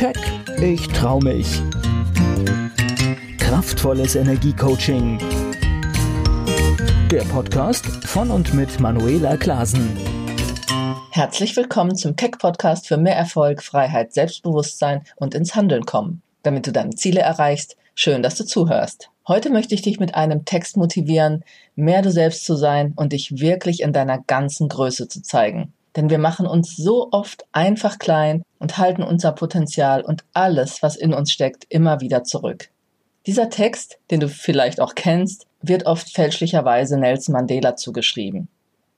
Keck, ich trau mich. Kraftvolles Energiecoaching. Der Podcast von und mit Manuela Klasen. Herzlich willkommen zum Keck Podcast für mehr Erfolg, Freiheit, Selbstbewusstsein und ins Handeln kommen. Damit du deine Ziele erreichst, schön, dass du zuhörst. Heute möchte ich dich mit einem Text motivieren, mehr du selbst zu sein und dich wirklich in deiner ganzen Größe zu zeigen. Denn wir machen uns so oft einfach klein und halten unser Potenzial und alles, was in uns steckt, immer wieder zurück. Dieser Text, den du vielleicht auch kennst, wird oft fälschlicherweise Nelson Mandela zugeschrieben.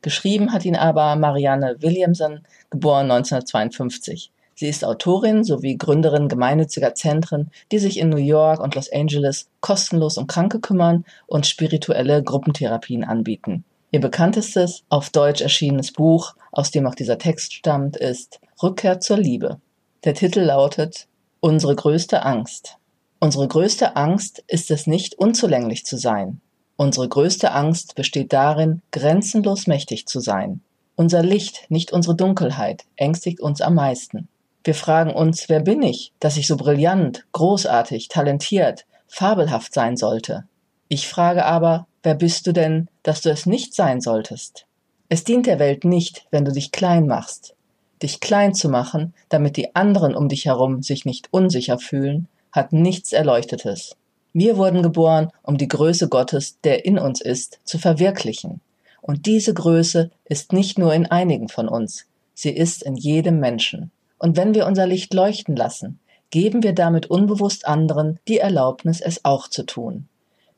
Geschrieben hat ihn aber Marianne Williamson, geboren 1952. Sie ist Autorin sowie Gründerin gemeinnütziger Zentren, die sich in New York und Los Angeles kostenlos um Kranke kümmern und spirituelle Gruppentherapien anbieten. Ihr bekanntestes, auf Deutsch erschienenes Buch, aus dem auch dieser Text stammt, ist Rückkehr zur Liebe. Der Titel lautet Unsere größte Angst. Unsere größte Angst ist es nicht, unzulänglich zu sein. Unsere größte Angst besteht darin, grenzenlos mächtig zu sein. Unser Licht, nicht unsere Dunkelheit, ängstigt uns am meisten. Wir fragen uns, wer bin ich, dass ich so brillant, großartig, talentiert, fabelhaft sein sollte? Ich frage aber, wer bist du denn, dass du es nicht sein solltest? Es dient der Welt nicht, wenn du dich klein machst. Dich klein zu machen, damit die anderen um dich herum sich nicht unsicher fühlen, hat nichts Erleuchtetes. Wir wurden geboren, um die Größe Gottes, der in uns ist, zu verwirklichen. Und diese Größe ist nicht nur in einigen von uns, sie ist in jedem Menschen. Und wenn wir unser Licht leuchten lassen, geben wir damit unbewusst anderen die Erlaubnis, es auch zu tun.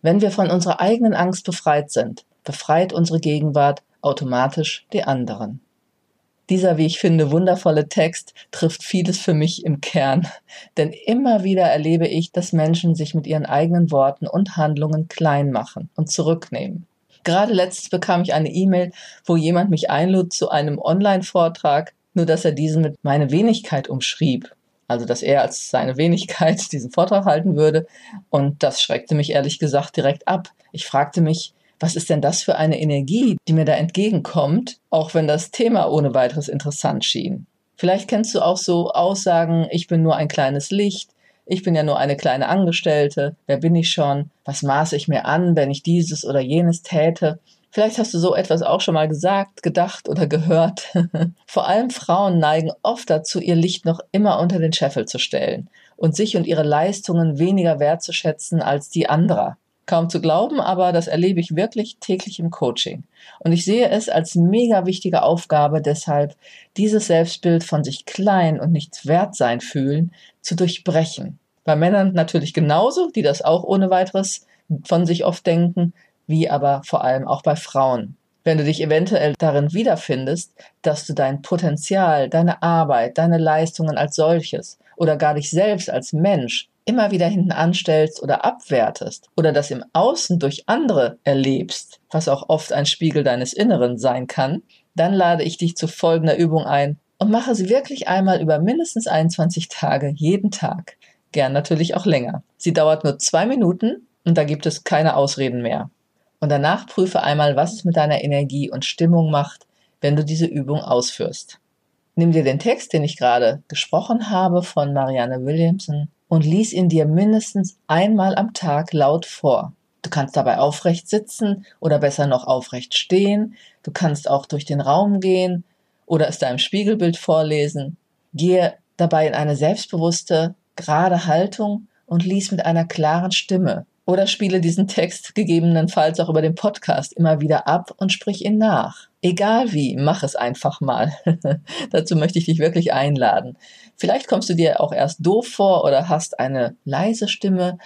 Wenn wir von unserer eigenen Angst befreit sind, befreit unsere Gegenwart automatisch die anderen. Dieser, wie ich finde, wundervolle Text trifft vieles für mich im Kern, denn immer wieder erlebe ich, dass Menschen sich mit ihren eigenen Worten und Handlungen klein machen und zurücknehmen. Gerade letztens bekam ich eine E-Mail, wo jemand mich einlud zu einem Online-Vortrag, nur dass er diesen mit meine Wenigkeit umschrieb also dass er als seine Wenigkeit diesen Vortrag halten würde. Und das schreckte mich ehrlich gesagt direkt ab. Ich fragte mich, was ist denn das für eine Energie, die mir da entgegenkommt, auch wenn das Thema ohne weiteres interessant schien. Vielleicht kennst du auch so Aussagen, ich bin nur ein kleines Licht, ich bin ja nur eine kleine Angestellte, wer bin ich schon, was maße ich mir an, wenn ich dieses oder jenes täte. Vielleicht hast du so etwas auch schon mal gesagt, gedacht oder gehört. Vor allem Frauen neigen oft dazu, ihr Licht noch immer unter den Scheffel zu stellen und sich und ihre Leistungen weniger wertzuschätzen als die anderer. Kaum zu glauben, aber das erlebe ich wirklich täglich im Coaching. Und ich sehe es als mega wichtige Aufgabe deshalb, dieses Selbstbild von sich klein und nichts wert sein fühlen zu durchbrechen. Bei Männern natürlich genauso, die das auch ohne weiteres von sich oft denken, wie aber vor allem auch bei Frauen. Wenn du dich eventuell darin wiederfindest, dass du dein Potenzial, deine Arbeit, deine Leistungen als solches oder gar dich selbst als Mensch immer wieder hinten anstellst oder abwertest oder das im Außen durch andere erlebst, was auch oft ein Spiegel deines Inneren sein kann, dann lade ich dich zu folgender Übung ein und mache sie wirklich einmal über mindestens 21 Tage jeden Tag. Gern natürlich auch länger. Sie dauert nur zwei Minuten und da gibt es keine Ausreden mehr. Und danach prüfe einmal, was es mit deiner Energie und Stimmung macht, wenn du diese Übung ausführst. Nimm dir den Text, den ich gerade gesprochen habe von Marianne Williamson und lies ihn dir mindestens einmal am Tag laut vor. Du kannst dabei aufrecht sitzen oder besser noch aufrecht stehen. Du kannst auch durch den Raum gehen oder es deinem Spiegelbild vorlesen. Gehe dabei in eine selbstbewusste, gerade Haltung und lies mit einer klaren Stimme. Oder spiele diesen Text gegebenenfalls auch über den Podcast immer wieder ab und sprich ihn nach. Egal wie, mach es einfach mal. Dazu möchte ich dich wirklich einladen. Vielleicht kommst du dir auch erst doof vor oder hast eine leise Stimme.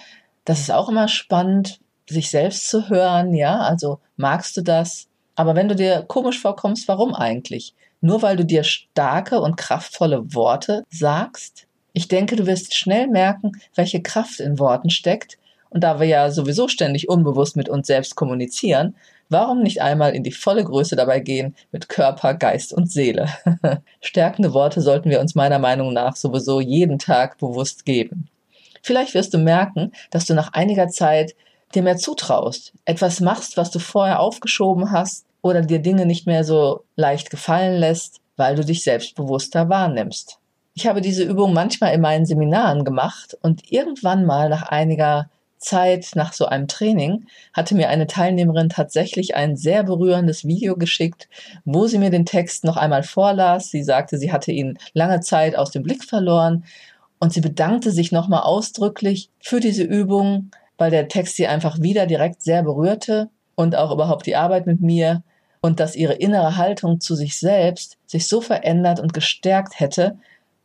Das ist auch immer spannend, sich selbst zu hören, ja, also magst du das? Aber wenn du dir komisch vorkommst, warum eigentlich? Nur weil du dir starke und kraftvolle Worte sagst? Ich denke, du wirst schnell merken, welche Kraft in Worten steckt und da wir ja sowieso ständig unbewusst mit uns selbst kommunizieren, warum nicht einmal in die volle Größe dabei gehen mit Körper, Geist und Seele? Stärkende Worte sollten wir uns meiner Meinung nach sowieso jeden Tag bewusst geben. Vielleicht wirst du merken, dass du nach einiger Zeit dir mehr zutraust, etwas machst, was du vorher aufgeschoben hast oder dir Dinge nicht mehr so leicht gefallen lässt, weil du dich selbstbewusster wahrnimmst. Ich habe diese Übung manchmal in meinen Seminaren gemacht und irgendwann mal nach einiger Zeit nach so einem Training hatte mir eine Teilnehmerin tatsächlich ein sehr berührendes Video geschickt, wo sie mir den Text noch einmal vorlas. Sie sagte, sie hatte ihn lange Zeit aus dem Blick verloren und sie bedankte sich nochmal ausdrücklich für diese Übung, weil der Text sie einfach wieder direkt sehr berührte und auch überhaupt die Arbeit mit mir und dass ihre innere Haltung zu sich selbst sich so verändert und gestärkt hätte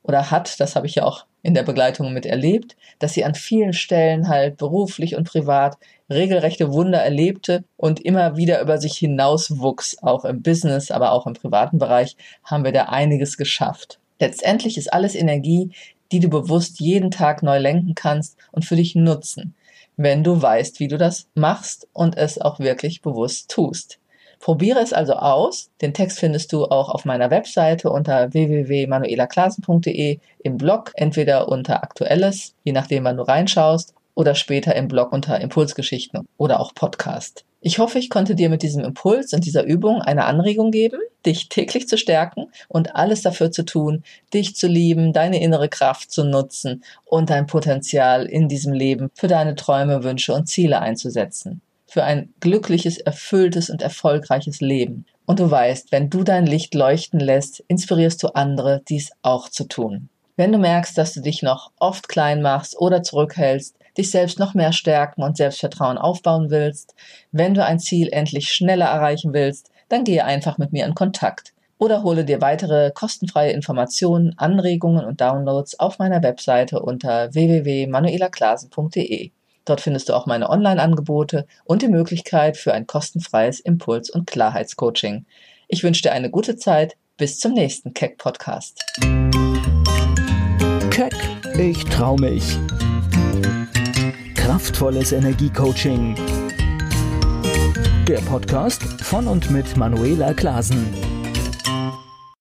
oder hat, das habe ich ja auch in der Begleitung mit erlebt, dass sie an vielen Stellen halt beruflich und privat regelrechte Wunder erlebte und immer wieder über sich hinaus wuchs, auch im Business, aber auch im privaten Bereich haben wir da einiges geschafft. Letztendlich ist alles Energie, die du bewusst jeden Tag neu lenken kannst und für dich nutzen, wenn du weißt, wie du das machst und es auch wirklich bewusst tust. Probiere es also aus. Den Text findest du auch auf meiner Webseite unter www.manuelaklasen.de im Blog, entweder unter Aktuelles, je nachdem, wann du reinschaust, oder später im Blog unter Impulsgeschichten oder auch Podcast. Ich hoffe, ich konnte dir mit diesem Impuls und dieser Übung eine Anregung geben, dich täglich zu stärken und alles dafür zu tun, dich zu lieben, deine innere Kraft zu nutzen und dein Potenzial in diesem Leben für deine Träume, Wünsche und Ziele einzusetzen für ein glückliches, erfülltes und erfolgreiches Leben. Und du weißt, wenn du dein Licht leuchten lässt, inspirierst du andere, dies auch zu tun. Wenn du merkst, dass du dich noch oft klein machst oder zurückhältst, dich selbst noch mehr stärken und Selbstvertrauen aufbauen willst, wenn du ein Ziel endlich schneller erreichen willst, dann gehe einfach mit mir in Kontakt oder hole dir weitere kostenfreie Informationen, Anregungen und Downloads auf meiner Webseite unter www.manuelaklasen.de. Dort findest du auch meine Online-Angebote und die Möglichkeit für ein kostenfreies Impuls- und Klarheitscoaching. Ich wünsche dir eine gute Zeit. Bis zum nächsten Keck-Podcast. Keck, ich trau mich. Kraftvolles Energiecoaching. Der Podcast von und mit Manuela Klasen.